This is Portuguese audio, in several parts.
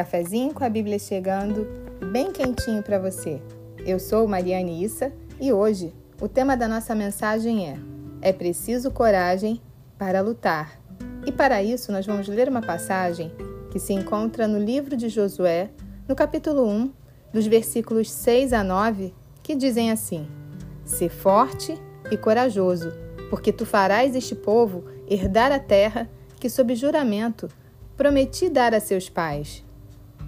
Cafezinho com a Bíblia chegando, bem quentinho para você. Eu sou Mariane Issa e hoje o tema da nossa mensagem é: É preciso coragem para lutar. E para isso nós vamos ler uma passagem que se encontra no livro de Josué, no capítulo 1, dos versículos 6 a 9, que dizem assim: Sê forte e corajoso, porque tu farás este povo herdar a terra que, sob juramento, prometi dar a seus pais.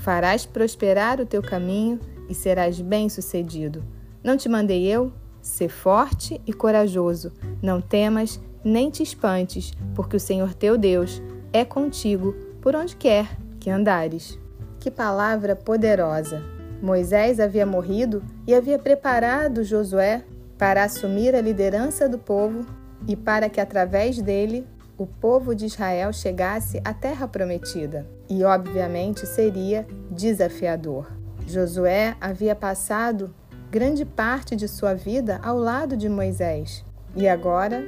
farás prosperar o teu caminho e serás bem-sucedido. Não te mandei eu? Sê forte e corajoso. Não temas, nem te espantes, porque o Senhor teu Deus é contigo por onde quer que andares. Que palavra poderosa! Moisés havia morrido e havia preparado Josué para assumir a liderança do povo e para que através dele o povo de Israel chegasse à terra prometida. E, obviamente, seria desafiador. Josué havia passado grande parte de sua vida ao lado de Moisés e agora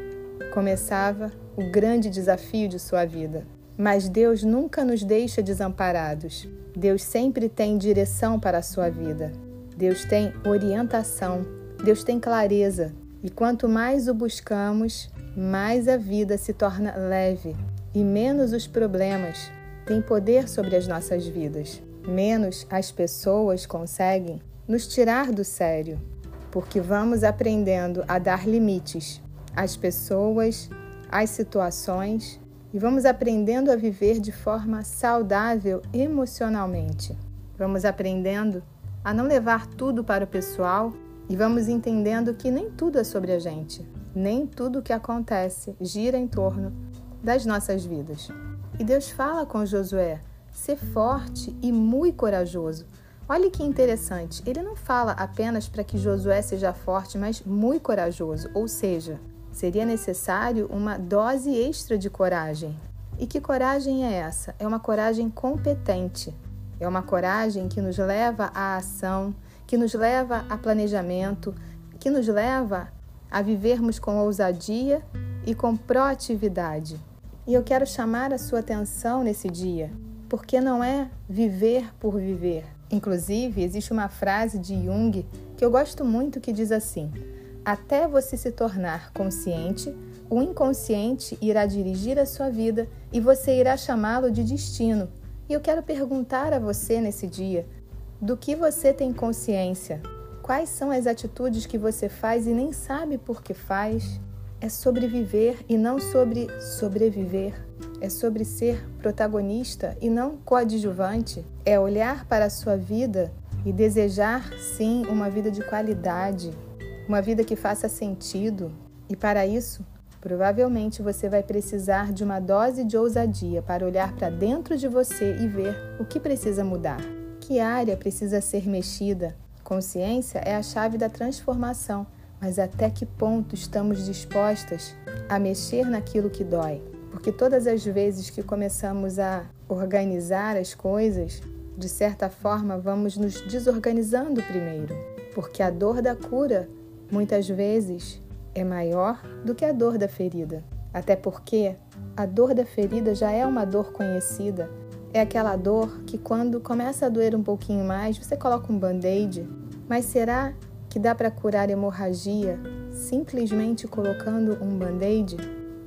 começava o grande desafio de sua vida. Mas Deus nunca nos deixa desamparados. Deus sempre tem direção para a sua vida. Deus tem orientação. Deus tem clareza. E quanto mais o buscamos, mais a vida se torna leve e menos os problemas têm poder sobre as nossas vidas. Menos as pessoas conseguem nos tirar do sério, porque vamos aprendendo a dar limites às pessoas, às situações e vamos aprendendo a viver de forma saudável emocionalmente. Vamos aprendendo a não levar tudo para o pessoal e vamos entendendo que nem tudo é sobre a gente nem tudo o que acontece gira em torno das nossas vidas. E Deus fala com Josué: ser forte e muito corajoso. Olha que interessante, ele não fala apenas para que Josué seja forte, mas muito corajoso, ou seja, seria necessário uma dose extra de coragem. E que coragem é essa? É uma coragem competente. É uma coragem que nos leva à ação, que nos leva a planejamento, que nos leva a vivermos com ousadia e com proatividade. E eu quero chamar a sua atenção nesse dia, porque não é viver por viver. Inclusive, existe uma frase de Jung que eu gosto muito que diz assim: Até você se tornar consciente, o inconsciente irá dirigir a sua vida e você irá chamá-lo de destino. E eu quero perguntar a você nesse dia: do que você tem consciência? Quais são as atitudes que você faz e nem sabe por que faz? É sobre viver e não sobre sobreviver. É sobre ser protagonista e não coadjuvante. É olhar para a sua vida e desejar, sim, uma vida de qualidade, uma vida que faça sentido. E para isso, provavelmente você vai precisar de uma dose de ousadia para olhar para dentro de você e ver o que precisa mudar. Que área precisa ser mexida? Consciência é a chave da transformação, mas até que ponto estamos dispostas a mexer naquilo que dói? Porque todas as vezes que começamos a organizar as coisas, de certa forma vamos nos desorganizando primeiro, porque a dor da cura muitas vezes é maior do que a dor da ferida. Até porque a dor da ferida já é uma dor conhecida, é aquela dor que quando começa a doer um pouquinho mais, você coloca um band-aid. Mas será que dá para curar hemorragia simplesmente colocando um band-aid?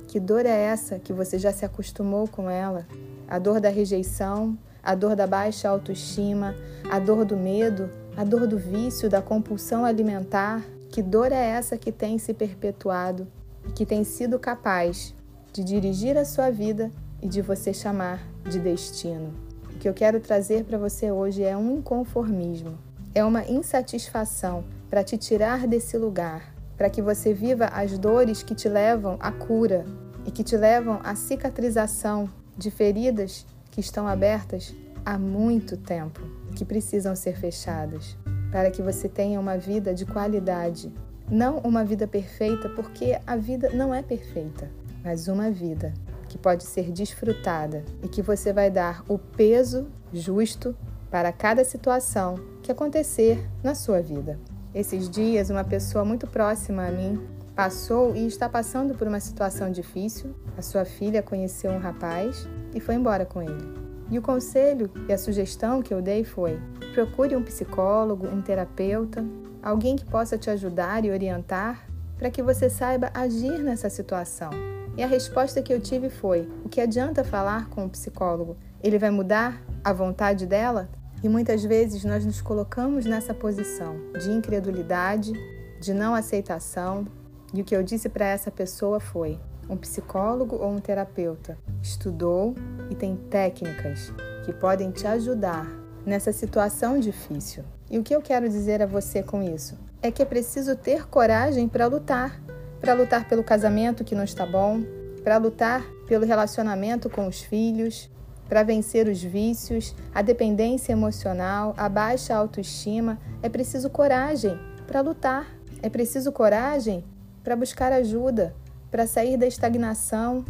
Que dor é essa que você já se acostumou com ela? A dor da rejeição, a dor da baixa autoestima, a dor do medo, a dor do vício, da compulsão alimentar. Que dor é essa que tem se perpetuado e que tem sido capaz de dirigir a sua vida e de você chamar de destino. O que eu quero trazer para você hoje é um inconformismo, é uma insatisfação para te tirar desse lugar, para que você viva as dores que te levam à cura e que te levam à cicatrização de feridas que estão abertas há muito tempo que precisam ser fechadas para que você tenha uma vida de qualidade. Não uma vida perfeita, porque a vida não é perfeita, mas uma vida que pode ser desfrutada e que você vai dar o peso justo para cada situação que acontecer na sua vida. Esses dias, uma pessoa muito próxima a mim passou e está passando por uma situação difícil. A sua filha conheceu um rapaz e foi embora com ele. E o conselho e a sugestão que eu dei foi: procure um psicólogo, um terapeuta, alguém que possa te ajudar e orientar para que você saiba agir nessa situação. E a resposta que eu tive foi: o que adianta falar com o psicólogo? Ele vai mudar a vontade dela? E muitas vezes nós nos colocamos nessa posição de incredulidade, de não aceitação, e o que eu disse para essa pessoa foi: um psicólogo ou um terapeuta estudou e tem técnicas que podem te ajudar nessa situação difícil. E o que eu quero dizer a você com isso? É que é preciso ter coragem para lutar para lutar pelo casamento que não está bom, para lutar pelo relacionamento com os filhos, para vencer os vícios, a dependência emocional, a baixa autoestima. É preciso coragem para lutar. É preciso coragem para buscar ajuda, para sair da estagnação,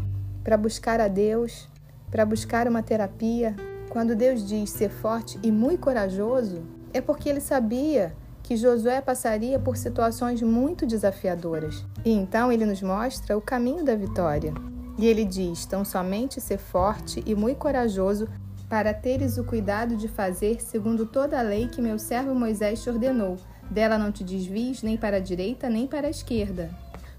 para buscar a Deus, para buscar uma terapia. Quando Deus diz ser forte e muito corajoso, é porque ele sabia que Josué passaria por situações muito desafiadoras. E então ele nos mostra o caminho da vitória. E ele diz: tão somente ser forte e muito corajoso para teres o cuidado de fazer segundo toda a lei que meu servo Moisés te ordenou. Dela não te desvies nem para a direita nem para a esquerda,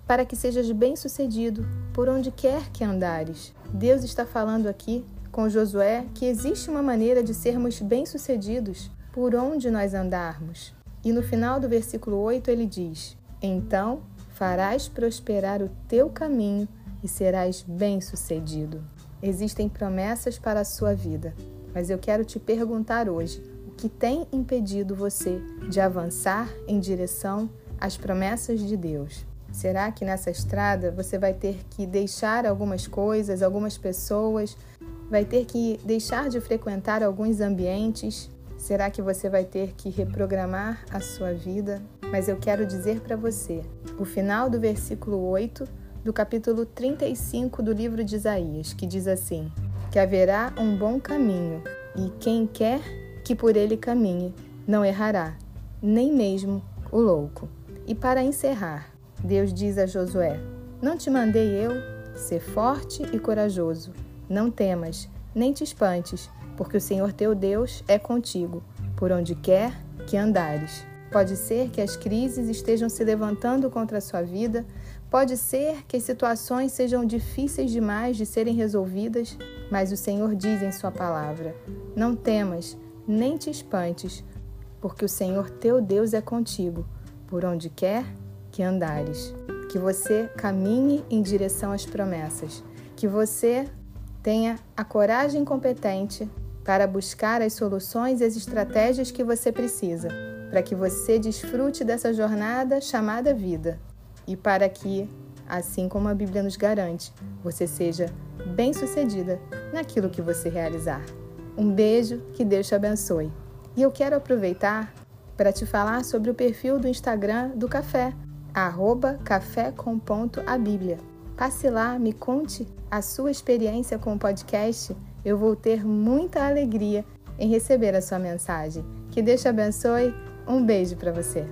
para que sejas bem-sucedido por onde quer que andares. Deus está falando aqui com Josué que existe uma maneira de sermos bem-sucedidos por onde nós andarmos. E no final do versículo 8 ele diz: Então farás prosperar o teu caminho e serás bem-sucedido. Existem promessas para a sua vida, mas eu quero te perguntar hoje: o que tem impedido você de avançar em direção às promessas de Deus? Será que nessa estrada você vai ter que deixar algumas coisas, algumas pessoas, vai ter que deixar de frequentar alguns ambientes? Será que você vai ter que reprogramar a sua vida? Mas eu quero dizer para você, o final do versículo 8 do capítulo 35 do livro de Isaías, que diz assim: Que haverá um bom caminho, e quem quer que por ele caminhe não errará, nem mesmo o louco. E para encerrar, Deus diz a Josué: Não te mandei eu? Ser forte e corajoso. Não temas, nem te espantes, porque o Senhor teu Deus é contigo, por onde quer que andares. Pode ser que as crises estejam se levantando contra a sua vida, pode ser que as situações sejam difíceis demais de serem resolvidas, mas o Senhor diz em Sua palavra: Não temas, nem te espantes, porque o Senhor teu Deus é contigo, por onde quer que andares, que você caminhe em direção às promessas, que você tenha a coragem competente para buscar as soluções e as estratégias que você precisa, para que você desfrute dessa jornada chamada vida e para que, assim como a Bíblia nos garante, você seja bem-sucedida naquilo que você realizar. Um beijo, que Deus te abençoe. E eu quero aproveitar para te falar sobre o perfil do Instagram do Café arroba café com ponto a Bíblia. Passe lá, me conte a sua experiência com o podcast. Eu vou ter muita alegria em receber a sua mensagem. Que Deus te abençoe. Um beijo para você.